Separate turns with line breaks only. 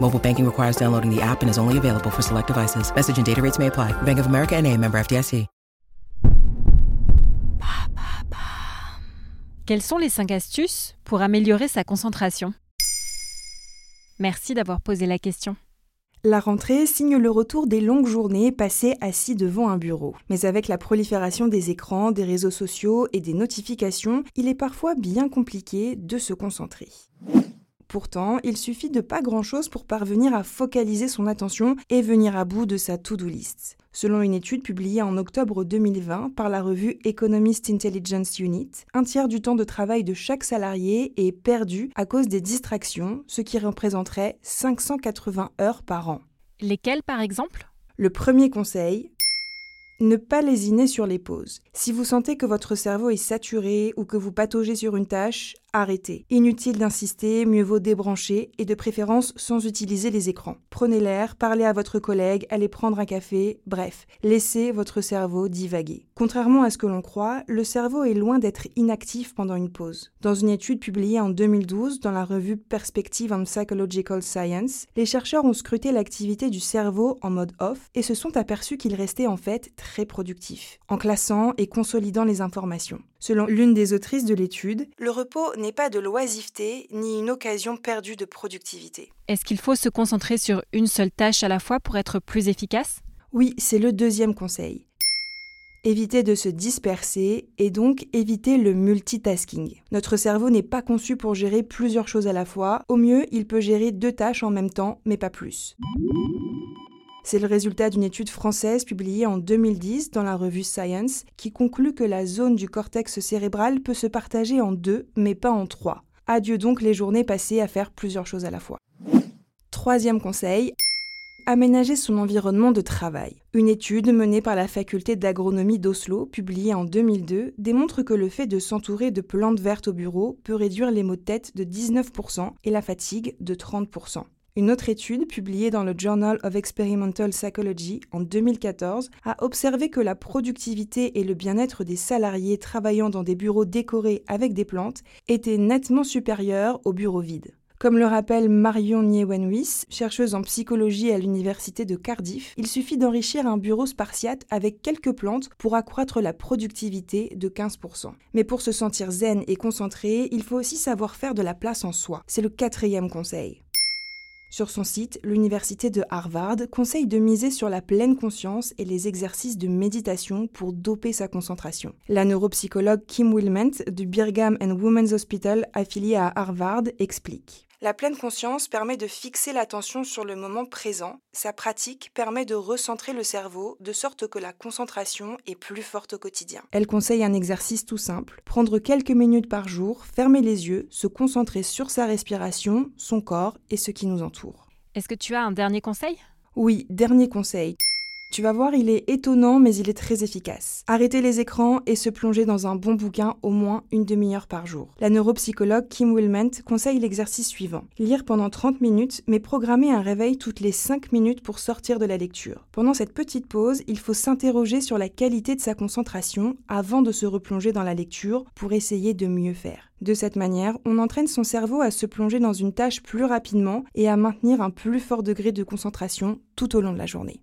Mobile banking requires downloading the app and is only available for select devices. Message and data rates may apply. Bank of America and a member FDIC.
Quelles sont les 5 astuces pour améliorer sa concentration? Merci d'avoir posé la question.
La rentrée signe le retour des longues journées passées assis devant un bureau. Mais avec la prolifération des écrans, des réseaux sociaux et des notifications, il est parfois bien compliqué de se concentrer. Pourtant, il suffit de pas grand-chose pour parvenir à focaliser son attention et venir à bout de sa to-do list. Selon une étude publiée en octobre 2020 par la revue Economist Intelligence Unit, un tiers du temps de travail de chaque salarié est perdu à cause des distractions, ce qui représenterait 580 heures par an.
Lesquelles par exemple?
Le premier conseil, ne pas lésiner sur les pauses. Si vous sentez que votre cerveau est saturé ou que vous pataugez sur une tâche, arrêtez. Inutile d'insister, mieux vaut débrancher et de préférence sans utiliser les écrans. Prenez l'air, parlez à votre collègue, allez prendre un café, bref, laissez votre cerveau divaguer. Contrairement à ce que l'on croit, le cerveau est loin d'être inactif pendant une pause. Dans une étude publiée en 2012 dans la revue Perspective on Psychological Science, les chercheurs ont scruté l'activité du cerveau en mode off et se sont aperçus qu'il restait en fait très productif, en classant et consolidant les informations. Selon l'une des autrices de l'étude, le repos n'est pas de l'oisiveté ni une occasion perdue de productivité.
Est-ce qu'il faut se concentrer sur une seule tâche à la fois pour être plus efficace?
Oui, c'est le deuxième conseil. Éviter de se disperser et donc éviter le multitasking. Notre cerveau n'est pas conçu pour gérer plusieurs choses à la fois. Au mieux, il peut gérer deux tâches en même temps, mais pas plus. C'est le résultat d'une étude française publiée en 2010 dans la revue Science qui conclut que la zone du cortex cérébral peut se partager en deux, mais pas en trois. Adieu donc les journées passées à faire plusieurs choses à la fois. Troisième conseil, aménager son environnement de travail. Une étude menée par la faculté d'agronomie d'Oslo, publiée en 2002, démontre que le fait de s'entourer de plantes vertes au bureau peut réduire les maux de tête de 19% et la fatigue de 30%. Une autre étude, publiée dans le Journal of Experimental Psychology en 2014, a observé que la productivité et le bien-être des salariés travaillant dans des bureaux décorés avec des plantes étaient nettement supérieurs aux bureaux vides. Comme le rappelle Marion Niewenhuis, chercheuse en psychologie à l'université de Cardiff, il suffit d'enrichir un bureau spartiate avec quelques plantes pour accroître la productivité de 15%. Mais pour se sentir zen et concentré, il faut aussi savoir faire de la place en soi. C'est le quatrième conseil. Sur son site, l'université de Harvard conseille de miser sur la pleine conscience et les exercices de méditation pour doper sa concentration. La neuropsychologue Kim Wilment du Brigham and Women's Hospital affilié à Harvard explique. La pleine conscience permet de fixer l'attention sur le moment présent. Sa pratique permet de recentrer le cerveau de sorte que la concentration est plus forte au quotidien. Elle conseille un exercice tout simple. Prendre quelques minutes par jour, fermer les yeux, se concentrer sur sa respiration, son corps et ce qui nous entoure.
Est-ce que tu as un dernier conseil?
Oui, dernier conseil. Tu vas voir, il est étonnant, mais il est très efficace. Arrêter les écrans et se plonger dans un bon bouquin au moins une demi-heure par jour. La neuropsychologue Kim Wilment conseille l'exercice suivant. Lire pendant 30 minutes, mais programmer un réveil toutes les 5 minutes pour sortir de la lecture. Pendant cette petite pause, il faut s'interroger sur la qualité de sa concentration avant de se replonger dans la lecture pour essayer de mieux faire. De cette manière, on entraîne son cerveau à se plonger dans une tâche plus rapidement et à maintenir un plus fort degré de concentration tout au long de la journée.